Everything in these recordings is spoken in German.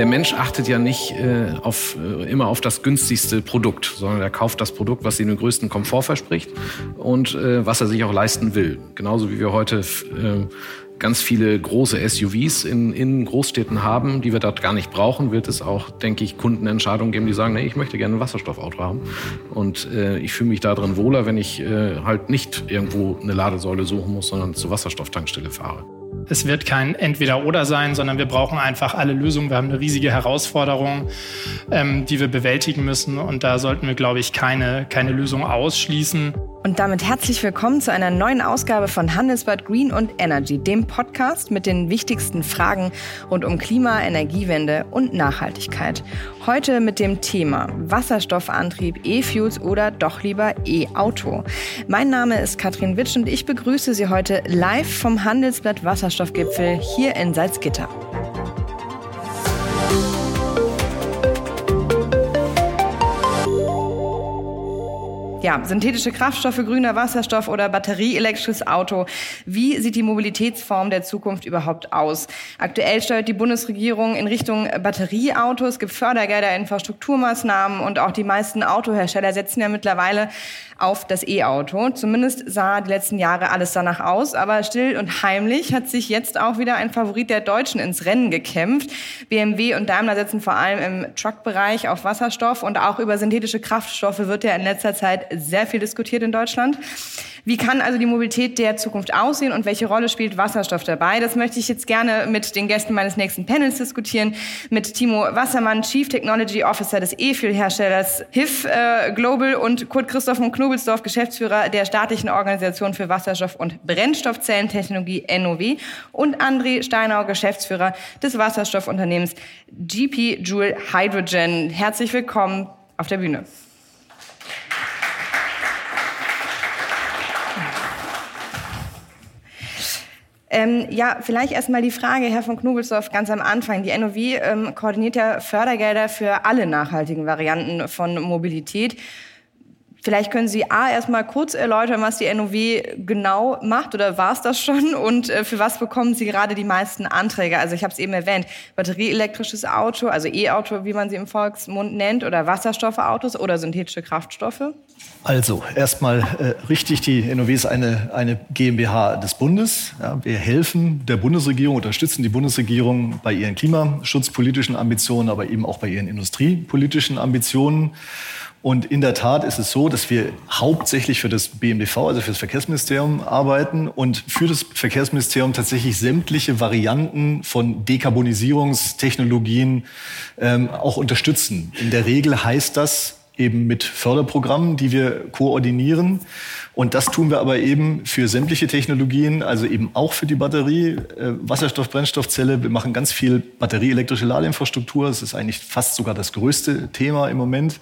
der Mensch achtet ja nicht äh, auf, äh, immer auf das günstigste Produkt, sondern er kauft das Produkt, was ihm den größten Komfort verspricht und äh, was er sich auch leisten will. Genauso wie wir heute äh, ganz viele große SUVs in, in Großstädten haben, die wir dort gar nicht brauchen, wird es auch, denke ich, Kundenentscheidungen geben, die sagen, nee, ich möchte gerne ein Wasserstoffauto haben. Und äh, ich fühle mich darin wohler, wenn ich äh, halt nicht irgendwo eine Ladesäule suchen muss, sondern zur Wasserstofftankstelle fahre. Es wird kein Entweder-Oder sein, sondern wir brauchen einfach alle Lösungen. Wir haben eine riesige Herausforderung, ähm, die wir bewältigen müssen. Und da sollten wir, glaube ich, keine, keine Lösung ausschließen. Und damit herzlich willkommen zu einer neuen Ausgabe von Handelsblatt Green und Energy, dem Podcast mit den wichtigsten Fragen rund um Klima, Energiewende und Nachhaltigkeit. Heute mit dem Thema Wasserstoffantrieb, E-Fuels oder doch lieber E-Auto. Mein Name ist Katrin Witsch und ich begrüße Sie heute live vom Handelsblatt Wasserstoffgipfel hier in Salzgitter. Ja, synthetische Kraftstoffe, grüner Wasserstoff oder batterieelektrisches Auto. Wie sieht die Mobilitätsform der Zukunft überhaupt aus? Aktuell steuert die Bundesregierung in Richtung Batterieautos, es gibt Fördergelder, Infrastrukturmaßnahmen und auch die meisten Autohersteller setzen ja mittlerweile auf das E-Auto. Zumindest sah die letzten Jahre alles danach aus, aber still und heimlich hat sich jetzt auch wieder ein Favorit der Deutschen ins Rennen gekämpft. BMW und Daimler setzen vor allem im Truck-Bereich auf Wasserstoff und auch über synthetische Kraftstoffe wird ja in letzter Zeit sehr viel diskutiert in Deutschland. Wie kann also die Mobilität der Zukunft aussehen und welche Rolle spielt Wasserstoff dabei? Das möchte ich jetzt gerne mit den Gästen meines nächsten Panels diskutieren. Mit Timo Wassermann, Chief Technology Officer des E-Fuel-Herstellers HIF äh, Global und Kurt Christoph von Knobelsdorf, Geschäftsführer der staatlichen Organisation für Wasserstoff- und Brennstoffzellentechnologie NOW und André Steinau, Geschäftsführer des Wasserstoffunternehmens GP Joule Hydrogen. Herzlich willkommen auf der Bühne. Ähm, ja, vielleicht erstmal die Frage, Herr von Knobelsdorf, ganz am Anfang. Die NOW ähm, koordiniert ja Fördergelder für alle nachhaltigen Varianten von Mobilität. Vielleicht können Sie A erstmal kurz erläutern, was die NOW genau macht oder war es das schon und äh, für was bekommen Sie gerade die meisten Anträge? Also ich habe es eben erwähnt, batterieelektrisches Auto, also E-Auto, wie man sie im Volksmund nennt, oder Wasserstoffautos oder synthetische Kraftstoffe? Also erstmal äh, richtig, die NOW ist eine, eine GmbH des Bundes. Ja, wir helfen der Bundesregierung, unterstützen die Bundesregierung bei ihren klimaschutzpolitischen Ambitionen, aber eben auch bei ihren industriepolitischen Ambitionen. Und in der Tat ist es so, dass wir hauptsächlich für das BMDV, also für das Verkehrsministerium, arbeiten und für das Verkehrsministerium tatsächlich sämtliche Varianten von Dekarbonisierungstechnologien ähm, auch unterstützen. In der Regel heißt das eben mit Förderprogrammen, die wir koordinieren. Und das tun wir aber eben für sämtliche Technologien, also eben auch für die Batterie, äh, Wasserstoff, Brennstoffzelle. Wir machen ganz viel batterieelektrische Ladeinfrastruktur. Das ist eigentlich fast sogar das größte Thema im Moment.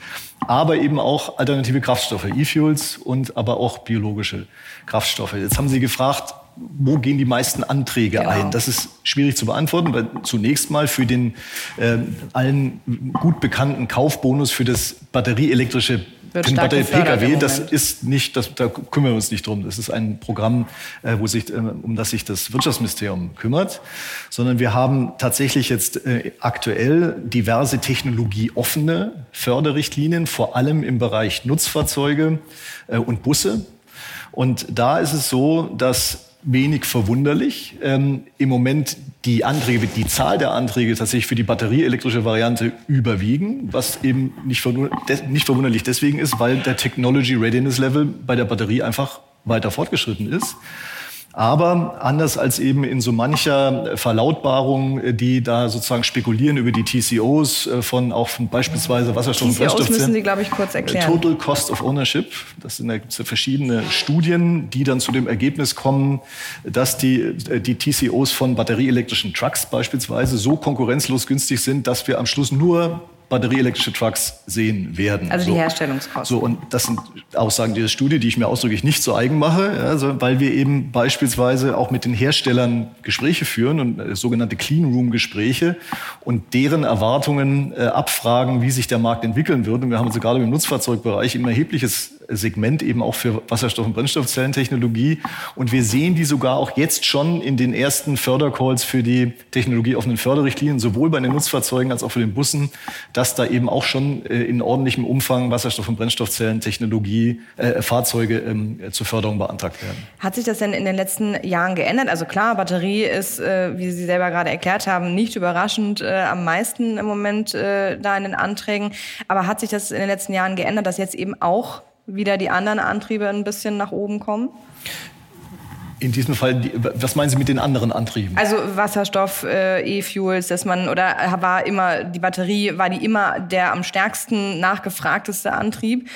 Aber eben auch alternative Kraftstoffe, E-Fuels und aber auch biologische Kraftstoffe. Jetzt haben Sie gefragt, wo gehen die meisten Anträge genau. ein? Das ist schwierig zu beantworten, weil zunächst mal für den äh, allen gut bekannten Kaufbonus für das batterieelektrische Batterie PKW, das ist nicht, das, da kümmern wir uns nicht drum. Das ist ein Programm, äh, wo sich, äh, um das sich das Wirtschaftsministerium kümmert, sondern wir haben tatsächlich jetzt äh, aktuell diverse technologieoffene Förderrichtlinien, vor allem im Bereich Nutzfahrzeuge äh, und Busse. Und da ist es so, dass wenig verwunderlich. Ähm, Im Moment die Anträge, die Zahl der Anträge tatsächlich für die batterieelektrische Variante überwiegen, was eben nicht, nicht verwunderlich deswegen ist, weil der Technology Readiness Level bei der Batterie einfach weiter fortgeschritten ist. Aber anders als eben in so mancher Verlautbarung, äh, die da sozusagen spekulieren über die TCOs äh, von auch von beispielsweise Wasserstoff TCOs und Brennstoff. müssen Sie, glaube ich, kurz äh, erklären. Total Cost of Ownership. Das sind, da gibt es verschiedene Studien, die dann zu dem Ergebnis kommen, dass die, die TCOs von batterieelektrischen Trucks beispielsweise so konkurrenzlos günstig sind, dass wir am Schluss nur batterieelektrische Trucks sehen werden. Also die so. Herstellungskosten. So, und das sind Aussagen dieser Studie, die ich mir ausdrücklich nicht so eigen mache, also, weil wir eben beispielsweise auch mit den Herstellern Gespräche führen und äh, sogenannte Clean Room Gespräche und deren Erwartungen äh, abfragen, wie sich der Markt entwickeln wird. Und wir haben uns gerade im Nutzfahrzeugbereich ein erhebliches Segment eben auch für Wasserstoff- und Brennstoffzellentechnologie. Und wir sehen die sogar auch jetzt schon in den ersten Fördercalls für die technologieoffenen Förderrichtlinien, sowohl bei den Nutzfahrzeugen als auch für den Bussen, dass da eben auch schon äh, in ordentlichem Umfang Wasserstoff- und Brennstoffzellentechnologie, äh, Fahrzeuge ähm, zur Förderung beantragt werden. Hat sich das denn in den letzten Jahren geändert? Also klar, Batterie ist, äh, wie Sie selber gerade erklärt haben, nicht überraschend äh, am meisten im Moment äh, da in den Anträgen. Aber hat sich das in den letzten Jahren geändert, dass jetzt eben auch wieder die anderen Antriebe ein bisschen nach oben kommen? In diesem Fall, was meinen Sie mit den anderen Antrieben? Also Wasserstoff, äh, E-Fuels, dass man oder war immer die Batterie war die immer der am stärksten nachgefragteste Antrieb.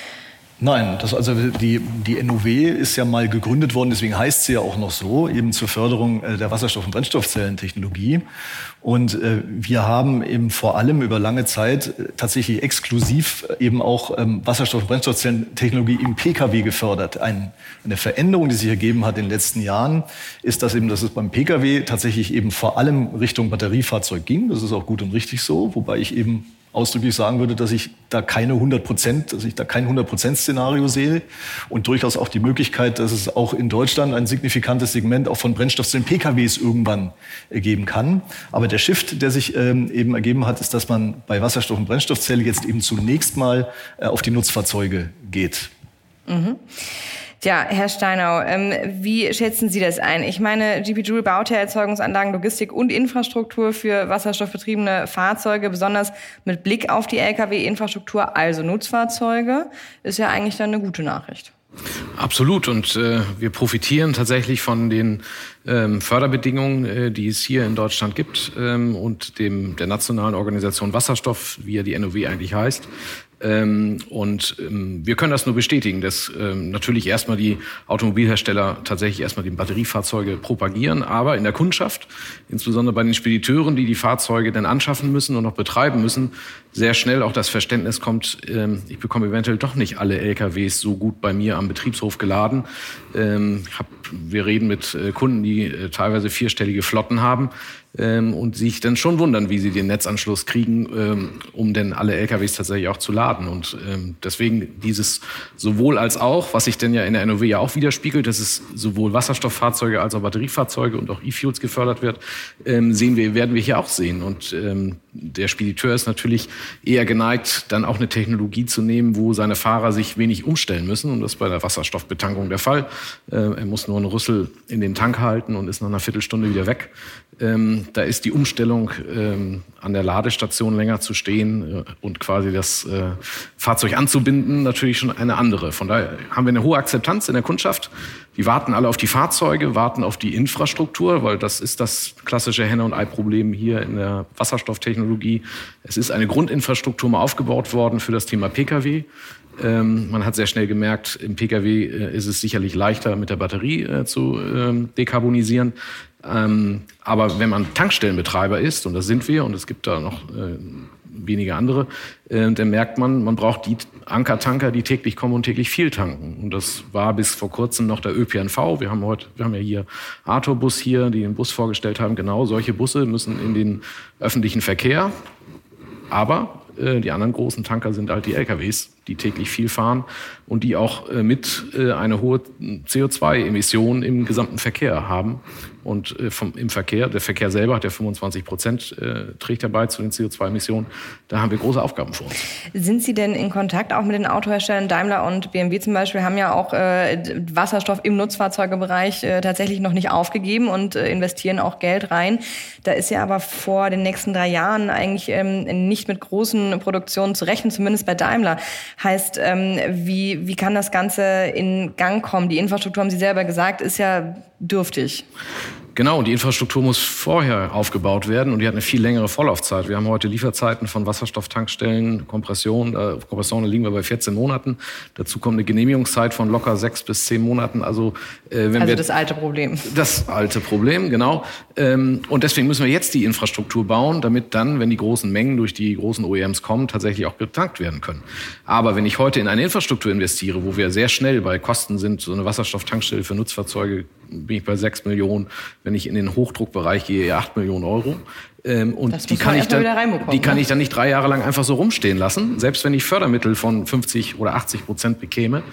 Nein, das also die, die NOW ist ja mal gegründet worden, deswegen heißt sie ja auch noch so, eben zur Förderung äh, der Wasserstoff- und Brennstoffzellentechnologie. Und äh, wir haben eben vor allem über lange Zeit äh, tatsächlich exklusiv eben auch ähm, Wasserstoff- und Brennstoffzellentechnologie im Pkw gefördert. Ein, eine Veränderung, die sich ergeben hat in den letzten Jahren, ist, dass eben, dass es beim Pkw tatsächlich eben vor allem Richtung Batteriefahrzeug ging. Das ist auch gut und richtig so, wobei ich eben ausdrücklich sagen würde, dass ich da keine 100 Prozent, dass ich da kein 100 Prozent Szenario sehe und durchaus auch die Möglichkeit, dass es auch in Deutschland ein signifikantes Segment auch von Brennstoffzellen PKWs irgendwann geben kann. Aber der Shift, der sich ähm, eben ergeben hat, ist, dass man bei Wasserstoff- und Brennstoffzelle jetzt eben zunächst mal äh, auf die Nutzfahrzeuge geht. Mhm. Ja, Herr Steinau, ähm, wie schätzen Sie das ein? Ich meine, GP Joule baut ja Erzeugungsanlagen, Logistik und Infrastruktur für wasserstoffbetriebene Fahrzeuge, besonders mit Blick auf die Lkw-Infrastruktur, also Nutzfahrzeuge, ist ja eigentlich dann eine gute Nachricht. Absolut. Und äh, wir profitieren tatsächlich von den ähm, Förderbedingungen, äh, die es hier in Deutschland gibt ähm, und dem der nationalen Organisation Wasserstoff, wie ja die NOW eigentlich heißt, und ähm, wir können das nur bestätigen, dass ähm, natürlich erstmal die Automobilhersteller tatsächlich erstmal die Batteriefahrzeuge propagieren, aber in der Kundschaft, insbesondere bei den Spediteuren, die die Fahrzeuge dann anschaffen müssen und noch betreiben müssen, sehr schnell auch das Verständnis kommt, ähm, ich bekomme eventuell doch nicht alle LKWs so gut bei mir am Betriebshof geladen. Ähm, wir reden mit äh, Kunden, die äh, teilweise vierstellige Flotten haben ähm, und sich dann schon wundern, wie sie den Netzanschluss kriegen, ähm, um denn alle LKWs tatsächlich auch zu laden. Und ähm, deswegen dieses sowohl als auch, was sich denn ja in der NOW ja auch widerspiegelt, dass es sowohl Wasserstofffahrzeuge als auch Batteriefahrzeuge und auch E-Fuels gefördert wird, ähm, sehen wir, werden wir hier auch sehen. Und ähm, der Spediteur ist natürlich eher geneigt, dann auch eine Technologie zu nehmen, wo seine Fahrer sich wenig umstellen müssen. Und das ist bei der Wasserstoffbetankung der Fall. Äh, er muss nur einen Rüssel in den Tank halten und ist nach einer Viertelstunde wieder weg. Ähm, da ist die Umstellung ähm, an der Ladestation länger zu stehen äh, und quasi das äh, Fahrzeug anzubinden natürlich schon eine andere. Von daher haben wir eine hohe Akzeptanz in der Kundschaft. Die warten alle auf die Fahrzeuge, warten auf die Infrastruktur, weil das ist das klassische Henne- und Ei-Problem hier in der Wasserstofftechnologie. Es ist eine Grundinfrastruktur mal aufgebaut worden für das Thema Pkw. Ähm, man hat sehr schnell gemerkt, im Pkw äh, ist es sicherlich leichter, mit der Batterie äh, zu ähm, dekarbonisieren. Ähm, aber wenn man Tankstellenbetreiber ist, und das sind wir, und es gibt da noch äh, wenige andere, äh, dann merkt man, man braucht die Ankertanker, die täglich kommen und täglich viel tanken. Und das war bis vor kurzem noch der ÖPNV. Wir haben heute, wir haben ja hier Artobus hier, die den Bus vorgestellt haben. Genau solche Busse müssen in den öffentlichen Verkehr. Aber äh, die anderen großen Tanker sind halt die LKWs, die täglich viel fahren und die auch äh, mit äh, eine hohe CO2-Emission im gesamten Verkehr haben. Und äh, vom, im Verkehr, der Verkehr selber hat ja 25 Prozent, äh, trägt dabei zu den CO2-Emissionen. Da haben wir große Aufgaben vor uns. Sind Sie denn in Kontakt auch mit den Autoherstellern? Daimler und BMW zum Beispiel haben ja auch äh, Wasserstoff im Nutzfahrzeugebereich äh, tatsächlich noch nicht aufgegeben und investieren auch Geld rein. Da ist ja aber vor den nächsten drei Jahren eigentlich ähm, nicht mit großen Produktionen zu rechnen, zumindest bei Daimler. Heißt, ähm, wie, wie kann das Ganze in Gang kommen? Die Infrastruktur, haben Sie selber gesagt, ist ja dürftig. Genau, die Infrastruktur muss vorher aufgebaut werden und die hat eine viel längere Vorlaufzeit. Wir haben heute Lieferzeiten von Wasserstofftankstellen, Kompression, äh, Kompression, da liegen wir bei 14 Monaten. Dazu kommt eine Genehmigungszeit von locker sechs bis zehn Monaten. Also, äh, wenn also wir, das alte Problem. Das alte Problem, genau. Ähm, und deswegen müssen wir jetzt die Infrastruktur bauen, damit dann, wenn die großen Mengen durch die großen OEMs kommen, tatsächlich auch getankt werden können. Aber wenn ich heute in eine Infrastruktur investiere, wo wir sehr schnell bei Kosten sind, so eine Wasserstofftankstelle für Nutzfahrzeuge bin ich bei 6 Millionen. Wenn ich in den Hochdruckbereich gehe, 8 Millionen Euro. Ähm, und die kann, ich dann, die kann ne? ich dann nicht drei Jahre lang einfach so rumstehen lassen. Selbst wenn ich Fördermittel von 50 oder 80 Prozent bekäme,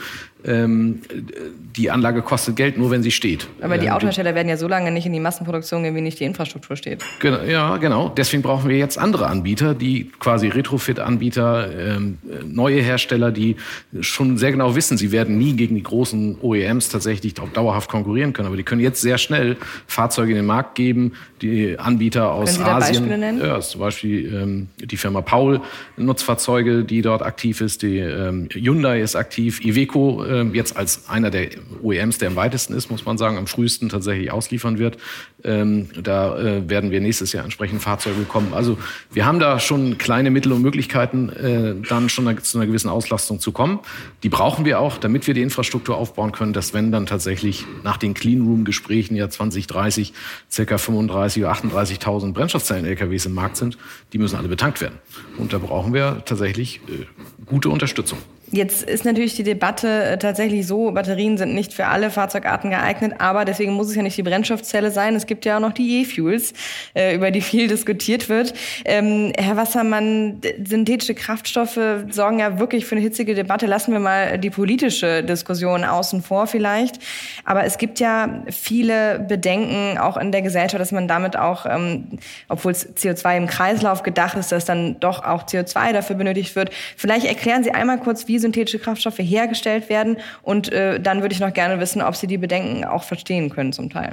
die Anlage kostet Geld, nur wenn sie steht. Aber die ähm, Autohersteller werden ja so lange nicht in die Massenproduktion gehen, wie nicht die Infrastruktur steht. Genau, ja, genau. Deswegen brauchen wir jetzt andere Anbieter, die quasi Retrofit-Anbieter, ähm, neue Hersteller, die schon sehr genau wissen, sie werden nie gegen die großen OEMs tatsächlich dauerhaft konkurrieren können. Aber die können jetzt sehr schnell Fahrzeuge in den Markt geben, die Anbieter aus können Sie Asien. Beispiele nennen? Ja, zum Beispiel ähm, die Firma Paul Nutzfahrzeuge, die dort aktiv ist, die ähm, Hyundai ist aktiv, Iveco äh, jetzt als einer der OEMs, der am weitesten ist, muss man sagen, am frühesten tatsächlich ausliefern wird. Ähm, da äh, werden wir nächstes Jahr entsprechend Fahrzeuge bekommen. Also wir haben da schon kleine Mittel und Möglichkeiten, äh, dann schon zu einer gewissen Auslastung zu kommen. Die brauchen wir auch, damit wir die Infrastruktur aufbauen können, dass wenn dann tatsächlich nach den Clean Room Gesprächen ja 2030 circa 35 oder 38.000 Brennstoffzellen-LKWs im Markt sind, die müssen alle betankt werden. Und da brauchen wir tatsächlich äh, gute Unterstützung. Jetzt ist natürlich die Debatte äh, tatsächlich so, Batterien sind nicht für alle Fahrzeugarten geeignet, aber deswegen muss es ja nicht die Brennstoffzelle sein. Es gibt ja auch noch die E-Fuels, äh, über die viel diskutiert wird. Ähm, Herr Wassermann, synthetische Kraftstoffe sorgen ja wirklich für eine hitzige Debatte. Lassen wir mal die politische Diskussion außen vor vielleicht. Aber es gibt ja viele Bedenken auch in der Gesellschaft, dass man damit auch, ähm, obwohl es CO2 im Kreislauf gedacht ist, dass dann doch auch CO2 dafür benötigt wird. Vielleicht erklären Sie einmal kurz, wie synthetische Kraftstoffe hergestellt werden. Und äh, dann würde ich noch gerne wissen, ob Sie die Bedenken auch verstehen können zum Teil.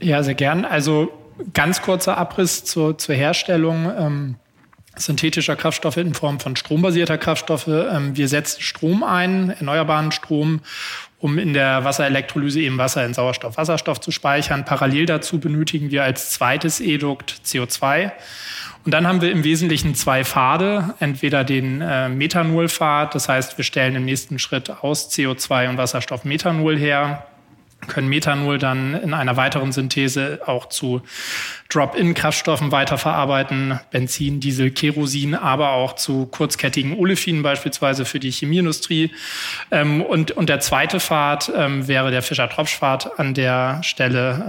Ja, sehr gern. Also ganz kurzer Abriss zur, zur Herstellung. Ähm synthetischer Kraftstoffe in Form von strombasierter Kraftstoffe. Ähm, wir setzen Strom ein, erneuerbaren Strom, um in der Wasserelektrolyse eben Wasser in Sauerstoff, Wasserstoff zu speichern. Parallel dazu benötigen wir als zweites Edukt CO2. Und dann haben wir im Wesentlichen zwei Pfade. Entweder den äh, Methanolpfad, das heißt, wir stellen im nächsten Schritt aus CO2 und Wasserstoff Methanol her, können Methanol dann in einer weiteren Synthese auch zu Drop-in-Kraftstoffen weiterverarbeiten, Benzin, Diesel, Kerosin, aber auch zu kurzkettigen Olefinen beispielsweise für die Chemieindustrie. Ähm, und, und der zweite Pfad ähm, wäre der Fischer-Tropsch-Pfad an der Stelle.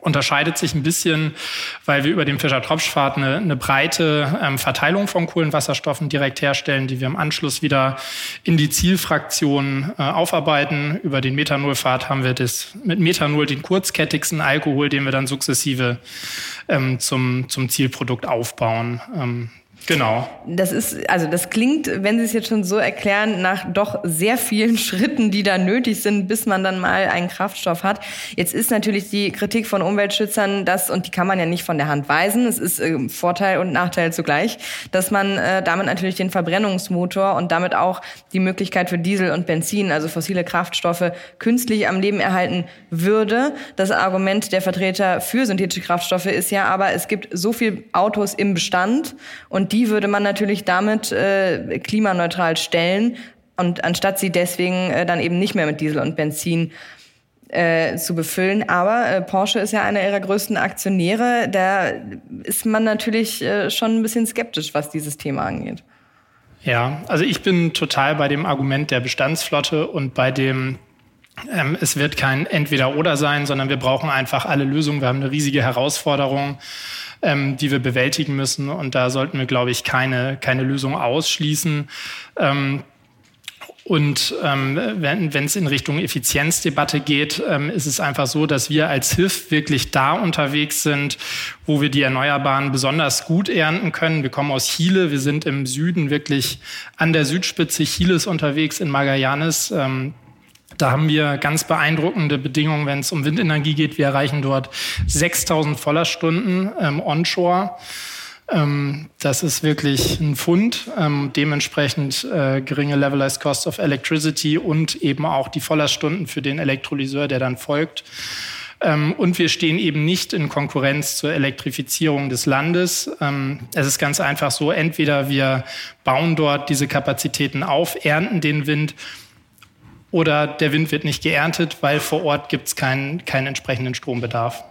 Unterscheidet sich ein bisschen, weil wir über den Fischer-Tropsch-Pfad eine, eine breite ähm, Verteilung von Kohlenwasserstoffen direkt herstellen, die wir im Anschluss wieder in die Zielfraktion äh, aufarbeiten. Über den Methanolpfad haben wir das mit Methanol den kurzkettigsten Alkohol, den wir dann sukzessive ähm, zum, zum Zielprodukt aufbauen. Ähm, Genau. Das ist, also das klingt, wenn Sie es jetzt schon so erklären, nach doch sehr vielen Schritten, die da nötig sind, bis man dann mal einen Kraftstoff hat. Jetzt ist natürlich die Kritik von Umweltschützern, dass, und die kann man ja nicht von der Hand weisen, es ist äh, Vorteil und Nachteil zugleich, dass man äh, damit natürlich den Verbrennungsmotor und damit auch die Möglichkeit für Diesel und Benzin, also fossile Kraftstoffe, künstlich am Leben erhalten würde. Das Argument der Vertreter für synthetische Kraftstoffe ist ja aber, es gibt so viel Autos im Bestand und die würde man natürlich damit äh, klimaneutral stellen und anstatt sie deswegen äh, dann eben nicht mehr mit Diesel und Benzin äh, zu befüllen. Aber äh, Porsche ist ja einer ihrer größten Aktionäre. Da ist man natürlich äh, schon ein bisschen skeptisch, was dieses Thema angeht. Ja, also ich bin total bei dem Argument der Bestandsflotte und bei dem ähm, es wird kein Entweder-Oder sein, sondern wir brauchen einfach alle Lösungen. Wir haben eine riesige Herausforderung ähm, die wir bewältigen müssen. Und da sollten wir, glaube ich, keine, keine Lösung ausschließen. Ähm, und ähm, wenn es in Richtung Effizienzdebatte geht, ähm, ist es einfach so, dass wir als HIF wirklich da unterwegs sind, wo wir die Erneuerbaren besonders gut ernten können. Wir kommen aus Chile, wir sind im Süden wirklich an der Südspitze Chiles unterwegs in Magallanes. Ähm, da haben wir ganz beeindruckende Bedingungen, wenn es um Windenergie geht. Wir erreichen dort 6000 Vollerstunden ähm, onshore. Ähm, das ist wirklich ein Fund. Ähm, dementsprechend äh, geringe Levelized Cost of Electricity und eben auch die Vollerstunden für den Elektrolyseur, der dann folgt. Ähm, und wir stehen eben nicht in Konkurrenz zur Elektrifizierung des Landes. Ähm, es ist ganz einfach so, entweder wir bauen dort diese Kapazitäten auf, ernten den Wind oder der Wind wird nicht geerntet, weil vor Ort gibt es keinen, keinen entsprechenden Strombedarf.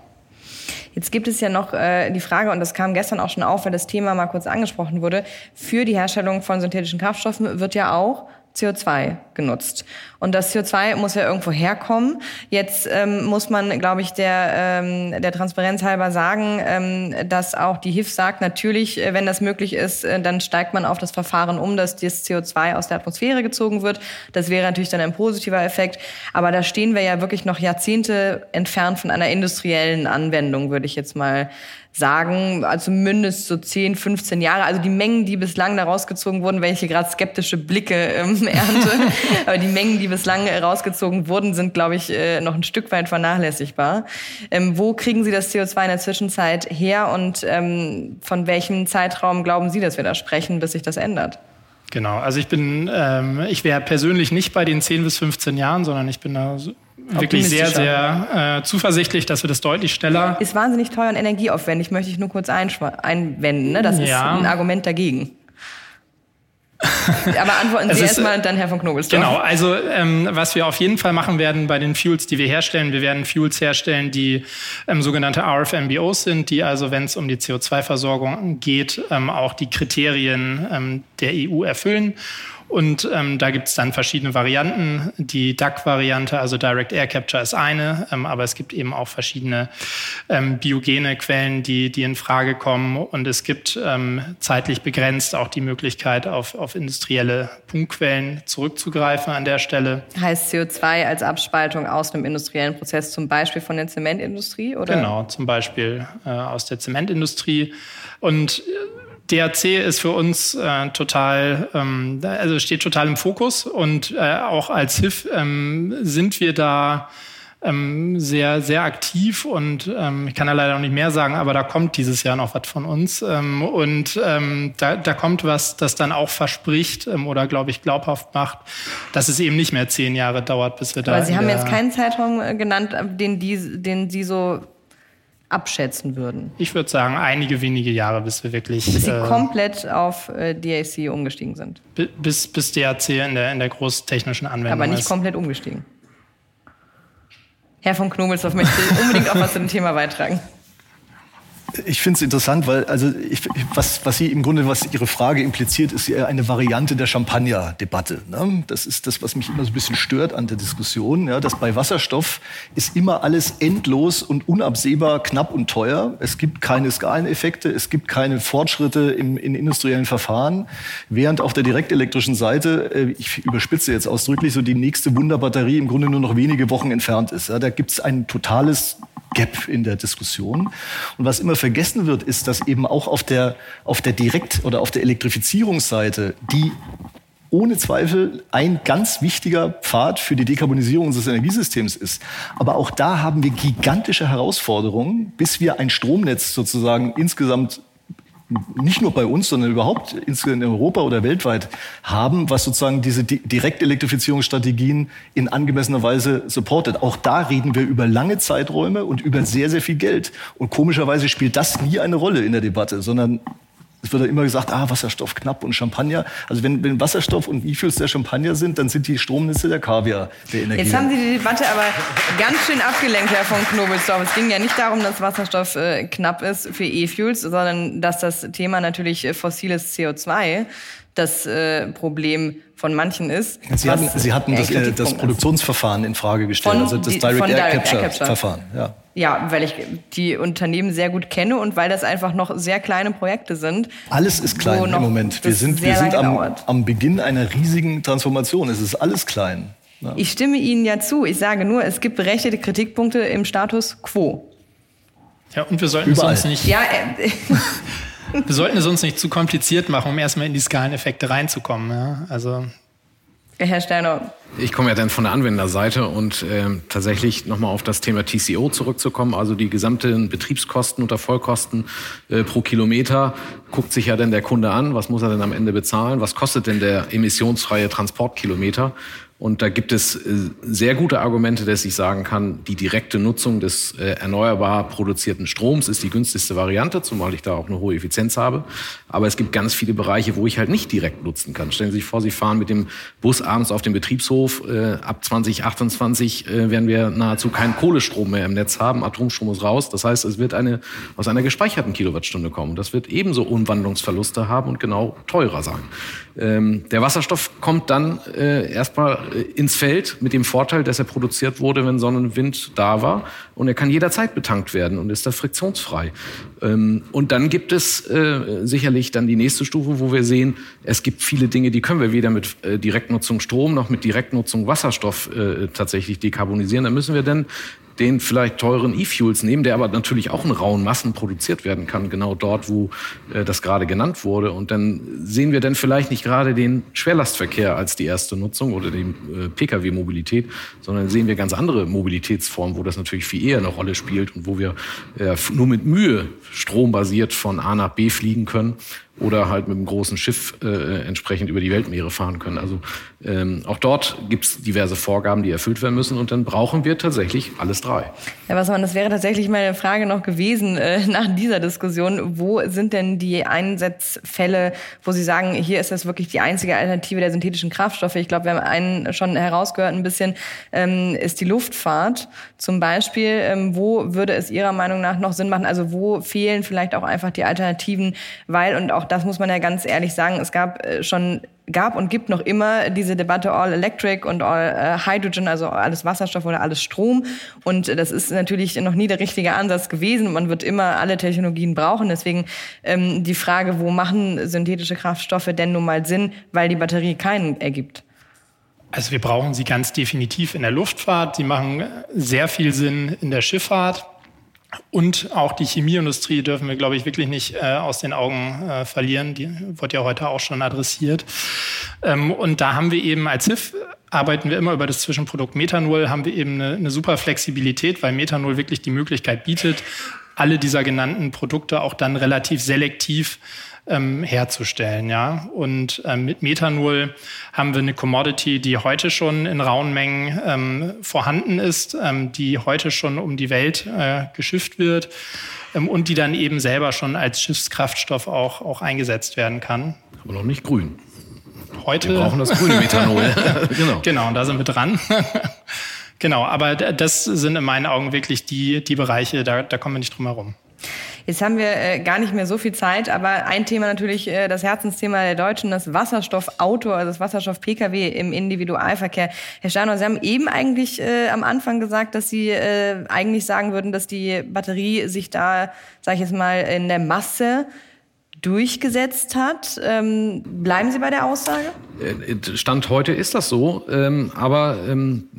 Jetzt gibt es ja noch äh, die Frage, und das kam gestern auch schon auf, weil das Thema mal kurz angesprochen wurde, für die Herstellung von synthetischen Kraftstoffen wird ja auch CO2 genutzt. Und das CO2 muss ja irgendwo herkommen. Jetzt ähm, muss man, glaube ich, der, ähm, der Transparenz halber sagen, ähm, dass auch die HIF sagt, natürlich, äh, wenn das möglich ist, äh, dann steigt man auf das Verfahren um, dass das CO2 aus der Atmosphäre gezogen wird. Das wäre natürlich dann ein positiver Effekt. Aber da stehen wir ja wirklich noch Jahrzehnte entfernt von einer industriellen Anwendung, würde ich jetzt mal sagen, also mindestens so 10, 15 Jahre. Also die Mengen, die bislang da rausgezogen wurden, wenn ich hier gerade skeptische Blicke ähm, ernte, aber die Mengen, die bislang rausgezogen wurden, sind, glaube ich, äh, noch ein Stück weit vernachlässigbar. Ähm, wo kriegen Sie das CO2 in der Zwischenzeit her und ähm, von welchem Zeitraum glauben Sie, dass wir da sprechen, bis sich das ändert? Genau, also ich bin, ähm, ich wäre persönlich nicht bei den 10 bis 15 Jahren, sondern ich bin da wirklich sehr, sehr äh, zuversichtlich, dass wir das deutlich schneller. Ist wahnsinnig teuer und energieaufwendig, möchte ich nur kurz einwenden. Ne? Das ja. ist ein Argument dagegen. Aber antworten Sie erstmal dann Herr von Knobelsdorf. Genau, also ähm, was wir auf jeden Fall machen werden bei den Fuels, die wir herstellen, wir werden Fuels herstellen, die ähm, sogenannte RFMBOs sind, die also, wenn es um die CO2-Versorgung geht, ähm, auch die Kriterien ähm, der EU erfüllen. Und ähm, da gibt es dann verschiedene Varianten. Die DAC-Variante, also Direct Air Capture, ist eine, ähm, aber es gibt eben auch verschiedene ähm, biogene Quellen, die, die in Frage kommen. Und es gibt ähm, zeitlich begrenzt auch die Möglichkeit, auf, auf industrielle Punktquellen zurückzugreifen an der Stelle. Heißt CO2 als Abspaltung aus einem industriellen Prozess, zum Beispiel von der Zementindustrie? Oder? Genau, zum Beispiel äh, aus der Zementindustrie. Und äh, DRC ist für uns äh, total, ähm, also steht total im Fokus und äh, auch als HIF ähm, sind wir da ähm, sehr, sehr aktiv und ähm, ich kann da leider noch nicht mehr sagen, aber da kommt dieses Jahr noch was von uns ähm, und ähm, da, da kommt was, das dann auch verspricht ähm, oder glaube ich glaubhaft macht, dass es eben nicht mehr zehn Jahre dauert, bis wir da. Aber Sie haben jetzt keinen Zeitraum äh, genannt, den, die, den Sie so abschätzen würden? Ich würde sagen, einige wenige Jahre, bis wir wirklich. Bis Sie äh, komplett auf äh, DAC umgestiegen sind. Bis, bis DAC in der, in der großtechnischen Anwendung. Aber nicht ist. komplett umgestiegen. Herr von Knobelsdorf möchte unbedingt auch was zu dem Thema beitragen. Ich finde es interessant, weil also ich, was, was Sie im Grunde, was Ihre Frage impliziert, ist ja eine Variante der Champagner-Debatte. Ne? Das ist das, was mich immer so ein bisschen stört an der Diskussion, ja, dass bei Wasserstoff ist immer alles endlos und unabsehbar knapp und teuer. Es gibt keine Skaleneffekte, es gibt keine Fortschritte im, in industriellen Verfahren, während auf der direktelektrischen Seite, äh, ich überspitze jetzt ausdrücklich, so die nächste Wunderbatterie im Grunde nur noch wenige Wochen entfernt ist. Ja, da gibt es ein totales Gap in der Diskussion. Und was immer vergessen wird, ist, dass eben auch auf der, auf der Direkt- oder auf der Elektrifizierungsseite die ohne Zweifel ein ganz wichtiger Pfad für die Dekarbonisierung unseres Energiesystems ist. Aber auch da haben wir gigantische Herausforderungen, bis wir ein Stromnetz sozusagen insgesamt nicht nur bei uns, sondern überhaupt in Europa oder weltweit haben, was sozusagen diese Direktelektrifizierungsstrategien in angemessener Weise supportet. Auch da reden wir über lange Zeiträume und über sehr, sehr viel Geld. Und komischerweise spielt das nie eine Rolle in der Debatte, sondern es wird ja immer gesagt, ah, Wasserstoff knapp und Champagner. Also wenn, wenn Wasserstoff und E-Fuels der Champagner sind, dann sind die Stromnetze der Kaviar der Energie. Jetzt haben Sie die Debatte aber ganz schön abgelenkt, Herr von Knobelsdorf. Es ging ja nicht darum, dass Wasserstoff äh, knapp ist für E-Fuels, sondern dass das Thema natürlich äh, fossiles CO2 das äh, Problem von manchen ist. Sie hatten, Sie hatten das, äh, das Produktionsverfahren in Frage gestellt, von also das Direct, Air, Direct Capture Air Capture Verfahren. Ja. Ja, weil ich die Unternehmen sehr gut kenne und weil das einfach noch sehr kleine Projekte sind. Alles ist klein im Moment. Wir sind, wir sind am, am, Beginn einer riesigen Transformation. Es ist alles klein. Ja. Ich stimme Ihnen ja zu. Ich sage nur, es gibt berechtigte Kritikpunkte im Status quo. Ja, und wir sollten Überall. es uns nicht. Ja, äh, wir sollten es uns nicht zu kompliziert machen, um erstmal in die Skaleneffekte reinzukommen. Ja? Also Herr Steiner. Ich komme ja dann von der Anwenderseite und äh, tatsächlich nochmal auf das Thema TCO zurückzukommen, also die gesamten Betriebskosten oder Vollkosten äh, pro Kilometer guckt sich ja dann der Kunde an, was muss er denn am Ende bezahlen, was kostet denn der emissionsfreie Transportkilometer Und da gibt es äh, sehr gute Argumente, dass ich sagen kann, die direkte Nutzung des äh, erneuerbar produzierten Stroms ist die günstigste Variante, zumal ich da auch eine hohe Effizienz habe. Aber es gibt ganz viele Bereiche, wo ich halt nicht direkt nutzen kann. Stellen Sie sich vor, Sie fahren mit dem Bus abends auf den Betriebshof. Äh, ab 2028 werden wir nahezu keinen Kohlestrom mehr im Netz haben. Atomstrom ist raus. Das heißt, es wird eine aus einer gespeicherten Kilowattstunde kommen. Das wird ebenso Umwandlungsverluste haben und genau teurer sein. Ähm, der Wasserstoff kommt dann erstmal ins Feld mit dem Vorteil, dass er produziert wurde, wenn Sonne und Wind da war. Und er kann jederzeit betankt werden und ist da friktionsfrei. Ähm, und dann gibt es äh, sicherlich dann die nächste Stufe, wo wir sehen, es gibt viele Dinge, die können wir weder mit äh, Direktnutzung Strom noch mit Direktnutzung Wasserstoff tatsächlich dekarbonisieren. Da müssen wir dann den vielleicht teuren E-Fuels nehmen, der aber natürlich auch in rauen Massen produziert werden kann, genau dort, wo äh, das gerade genannt wurde. Und dann sehen wir dann vielleicht nicht gerade den Schwerlastverkehr als die erste Nutzung oder die äh, Pkw-Mobilität, sondern sehen wir ganz andere Mobilitätsformen, wo das natürlich viel eher eine Rolle spielt und wo wir äh, nur mit Mühe strombasiert von A nach B fliegen können oder halt mit einem großen Schiff äh, entsprechend über die Weltmeere fahren können. Also ähm, auch dort gibt es diverse Vorgaben, die erfüllt werden müssen und dann brauchen wir tatsächlich alles drei. Herr Wassermann, das wäre tatsächlich meine Frage noch gewesen äh, nach dieser Diskussion. Wo sind denn die Einsatzfälle, wo Sie sagen, hier ist das wirklich die einzige Alternative der synthetischen Kraftstoffe? Ich glaube, wir haben einen schon herausgehört ein bisschen, ähm, ist die Luftfahrt zum Beispiel. Ähm, wo würde es Ihrer Meinung nach noch Sinn machen? Also wo fehlen vielleicht auch einfach die Alternativen, weil und auch auch das muss man ja ganz ehrlich sagen, es gab äh, schon gab und gibt noch immer diese Debatte All Electric und All äh, Hydrogen, also alles Wasserstoff oder alles Strom. Und das ist natürlich noch nie der richtige Ansatz gewesen. Man wird immer alle Technologien brauchen. Deswegen ähm, die Frage, wo machen synthetische Kraftstoffe denn nun mal Sinn, weil die Batterie keinen ergibt? Also wir brauchen sie ganz definitiv in der Luftfahrt. Sie machen sehr viel Sinn in der Schifffahrt. Und auch die Chemieindustrie dürfen wir, glaube ich, wirklich nicht äh, aus den Augen äh, verlieren. Die wird ja heute auch schon adressiert. Ähm, und da haben wir eben als HIF arbeiten wir immer über das Zwischenprodukt Methanol, haben wir eben eine, eine super Flexibilität, weil Methanol wirklich die Möglichkeit bietet, alle dieser genannten Produkte auch dann relativ selektiv ähm, herzustellen. Ja? Und ähm, mit Methanol haben wir eine Commodity, die heute schon in rauen Mengen ähm, vorhanden ist, ähm, die heute schon um die Welt äh, geschifft wird ähm, und die dann eben selber schon als Schiffskraftstoff auch, auch eingesetzt werden kann. Aber noch nicht grün. Heute. Wir brauchen das grüne Methanol. genau. genau, und da sind wir dran. genau, aber das sind in meinen Augen wirklich die, die Bereiche, da, da kommen wir nicht drum herum. Jetzt haben wir äh, gar nicht mehr so viel Zeit, aber ein Thema natürlich, äh, das Herzensthema der Deutschen, das Wasserstoffauto, also das Wasserstoff-Pkw im Individualverkehr. Herr Steiner, Sie haben eben eigentlich äh, am Anfang gesagt, dass Sie äh, eigentlich sagen würden, dass die Batterie sich da, sage ich jetzt mal, in der Masse durchgesetzt hat. Ähm, bleiben Sie bei der Aussage? Äh, Stand heute ist das so, ähm, aber ähm,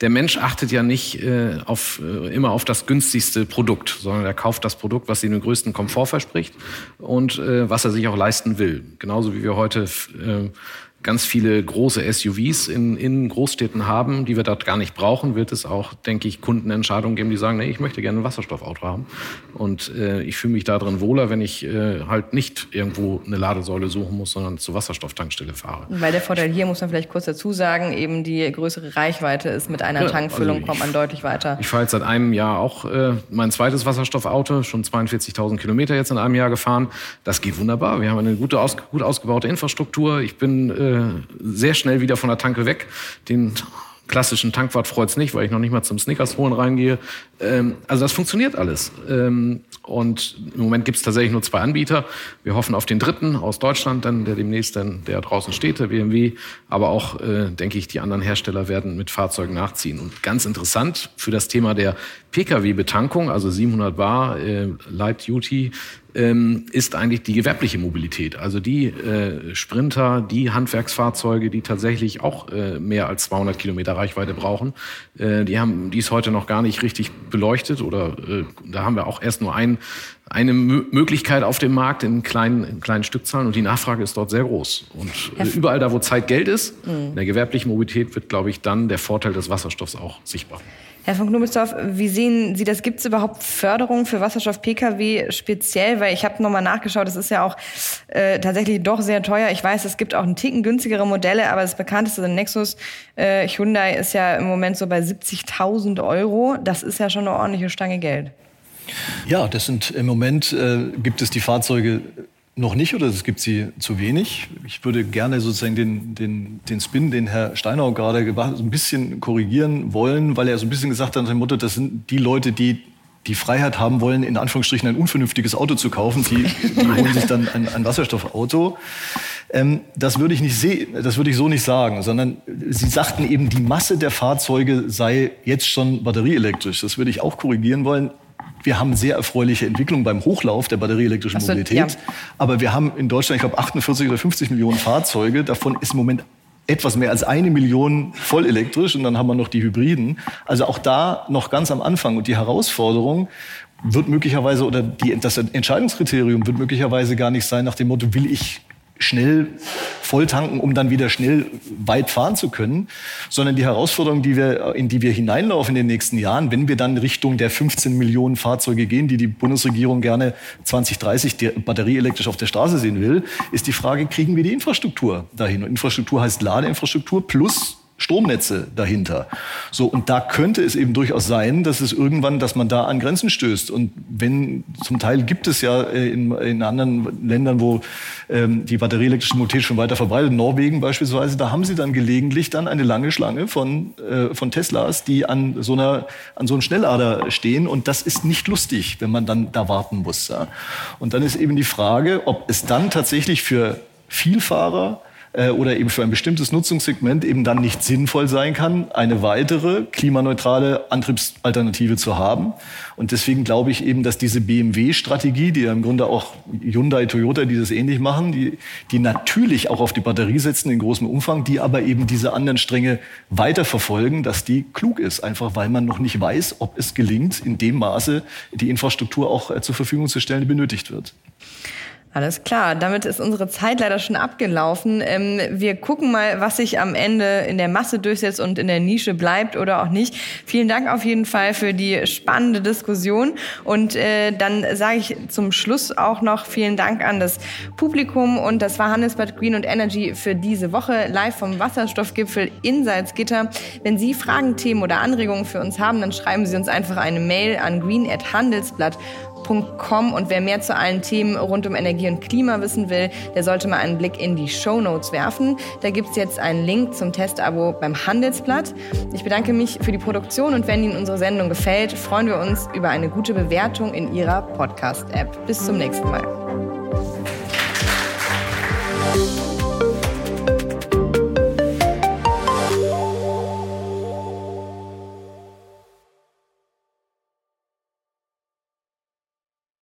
der Mensch achtet ja nicht äh, auf, äh, immer auf das günstigste Produkt, sondern er kauft das Produkt, was ihm den größten Komfort verspricht und äh, was er sich auch leisten will. Genauso wie wir heute äh, ganz viele große SUVs in, in Großstädten haben, die wir dort gar nicht brauchen, wird es auch, denke ich, Kundenentscheidungen geben, die sagen, nee, ich möchte gerne ein Wasserstoffauto haben. Und äh, ich fühle mich da drin wohler, wenn ich äh, halt nicht irgendwo eine Ladesäule suchen muss, sondern zur Wasserstofftankstelle fahre. Weil der Vorteil hier, muss man vielleicht kurz dazu sagen, eben die größere Reichweite ist. Mit einer ja, Tankfüllung also ich, kommt man deutlich weiter. Ich fahre jetzt seit einem Jahr auch äh, mein zweites Wasserstoffauto, schon 42.000 Kilometer jetzt in einem Jahr gefahren. Das geht wunderbar. Wir haben eine gute, aus, gut ausgebaute Infrastruktur. Ich bin äh, sehr schnell wieder von der Tanke weg. Den klassischen Tankwart freut's nicht, weil ich noch nicht mal zum Snickers holen reingehe. Ähm, also das funktioniert alles. Ähm, und im Moment gibt's tatsächlich nur zwei Anbieter. Wir hoffen auf den dritten aus Deutschland, dann der demnächst dann der draußen steht, der BMW. Aber auch, äh, denke ich, die anderen Hersteller werden mit Fahrzeugen nachziehen. Und ganz interessant für das Thema der Pkw-Betankung, also 700 Bar äh, Light Duty, ähm, ist eigentlich die gewerbliche Mobilität. Also die äh, Sprinter, die Handwerksfahrzeuge, die tatsächlich auch äh, mehr als 200 Kilometer Reichweite brauchen, äh, die haben, die ist heute noch gar nicht richtig beleuchtet oder äh, da haben wir auch erst nur ein eine M Möglichkeit auf dem Markt in kleinen, in kleinen Stückzahlen und die Nachfrage ist dort sehr groß. Und äh, überall da, wo Zeit Geld ist, mhm. in der gewerblichen Mobilität wird, glaube ich, dann der Vorteil des Wasserstoffs auch sichtbar. Herr von Knobelsdorf, wie sehen Sie das? Gibt es überhaupt Förderung für Wasserstoff-Pkw speziell? Weil ich habe nochmal nachgeschaut, das ist ja auch äh, tatsächlich doch sehr teuer. Ich weiß, es gibt auch einen Ticken günstigere Modelle, aber das bekannteste, der Nexus äh, Hyundai, ist ja im Moment so bei 70.000 Euro. Das ist ja schon eine ordentliche Stange Geld. Ja, das sind im Moment äh, gibt es die Fahrzeuge noch nicht oder es gibt sie zu wenig. Ich würde gerne sozusagen den, den, den Spin, den Herr Steinau gerade gemacht hat, so ein bisschen korrigieren wollen, weil er so ein bisschen gesagt hat, Mutter, das sind die Leute, die die Freiheit haben wollen, in Anführungsstrichen ein unvernünftiges Auto zu kaufen, die, die holen sich dann ein, ein Wasserstoffauto. Ähm, das würde ich nicht sehen, das würde ich so nicht sagen, sondern Sie sagten eben, die Masse der Fahrzeuge sei jetzt schon batterieelektrisch. Das würde ich auch korrigieren wollen wir haben sehr erfreuliche Entwicklungen beim Hochlauf der batterieelektrischen so, Mobilität. Ja. Aber wir haben in Deutschland, ich glaube, 48 oder 50 Millionen Fahrzeuge. Davon ist im Moment etwas mehr als eine Million voll elektrisch und dann haben wir noch die Hybriden. Also auch da noch ganz am Anfang. Und die Herausforderung wird möglicherweise oder die, das Entscheidungskriterium wird möglicherweise gar nicht sein nach dem Motto, will ich schnell voll tanken, um dann wieder schnell weit fahren zu können, sondern die Herausforderung, die wir, in die wir hineinlaufen in den nächsten Jahren, wenn wir dann Richtung der 15 Millionen Fahrzeuge gehen, die die Bundesregierung gerne 2030 batterieelektrisch auf der Straße sehen will, ist die Frage, kriegen wir die Infrastruktur dahin? Und Infrastruktur heißt Ladeinfrastruktur plus Stromnetze dahinter. So, und da könnte es eben durchaus sein, dass es irgendwann, dass man da an Grenzen stößt. Und wenn, zum Teil gibt es ja äh, in, in anderen Ländern, wo ähm, die batterieelektrische Mobilität schon weiter verbreitet, Norwegen beispielsweise, da haben sie dann gelegentlich dann eine lange Schlange von, äh, von Teslas, die an so einer, an so einem Schnellader stehen. Und das ist nicht lustig, wenn man dann da warten muss. Ja. Und dann ist eben die Frage, ob es dann tatsächlich für Vielfahrer äh, oder eben für ein bestimmtes Nutzungssegment eben dann nicht sinnvoll sein kann, eine weitere klimaneutrale Antriebsalternative zu haben. Und deswegen glaube ich eben, dass diese BMW-Strategie, die ja im Grunde auch Hyundai, Toyota, die das ähnlich machen, die, die natürlich auch auf die Batterie setzen in großem Umfang, die aber eben diese anderen Stränge weiterverfolgen, dass die klug ist, einfach weil man noch nicht weiß, ob es gelingt, in dem Maße die Infrastruktur auch äh, zur Verfügung zu stellen, die benötigt wird. Alles klar, damit ist unsere Zeit leider schon abgelaufen. Ähm, wir gucken mal, was sich am Ende in der Masse durchsetzt und in der Nische bleibt oder auch nicht. Vielen Dank auf jeden Fall für die spannende Diskussion. Und äh, dann sage ich zum Schluss auch noch vielen Dank an das Publikum. Und das war Handelsblatt Green und Energy für diese Woche live vom Wasserstoffgipfel in Salzgitter. Wenn Sie Fragen, Themen oder Anregungen für uns haben, dann schreiben Sie uns einfach eine Mail an green@handelsblatt www.ftf.com und wer mehr zu allen Themen rund um Energie und Klima wissen will, der sollte mal einen Blick in die Show Notes werfen. Da gibt es jetzt einen Link zum Testabo beim Handelsblatt. Ich bedanke mich für die Produktion und wenn Ihnen unsere Sendung gefällt, freuen wir uns über eine gute Bewertung in Ihrer Podcast-App. Bis zum nächsten Mal.